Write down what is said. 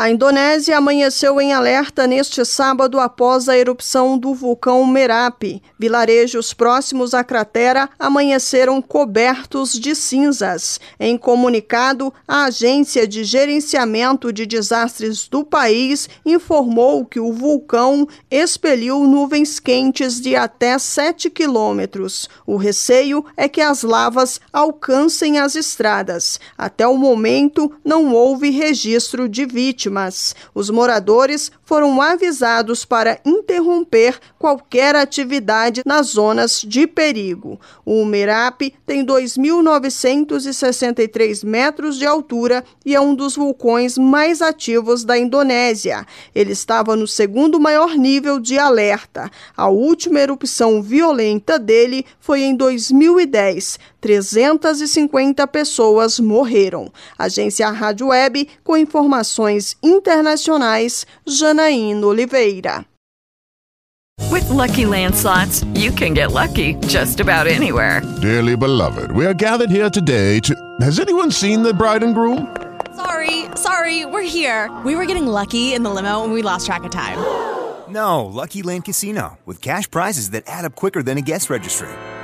A Indonésia amanheceu em alerta neste sábado após a erupção do vulcão Merapi. Vilarejos próximos à cratera amanheceram cobertos de cinzas. Em comunicado, a Agência de Gerenciamento de Desastres do país informou que o vulcão expeliu nuvens quentes de até 7 quilômetros. O receio é que as lavas alcancem as estradas. Até o momento, não houve registro de vítimas vítimas. Os moradores foram avisados para interromper qualquer atividade nas zonas de perigo. O Merapi tem 2.963 metros de altura e é um dos vulcões mais ativos da Indonésia. Ele estava no segundo maior nível de alerta. A última erupção violenta dele foi em 2010. 350 pessoas morreram. Agência Rádio Web com informações internacionais, Janaína Oliveira. With lucky landslots, you can get lucky just about anywhere. Dearly beloved, we are gathered here today to. Has anyone seen the bride and groom? Sorry, sorry, we're here. We were getting lucky in the limo and we lost track of time. No, Lucky Land Casino, with cash prizes that add up quicker than a guest registry.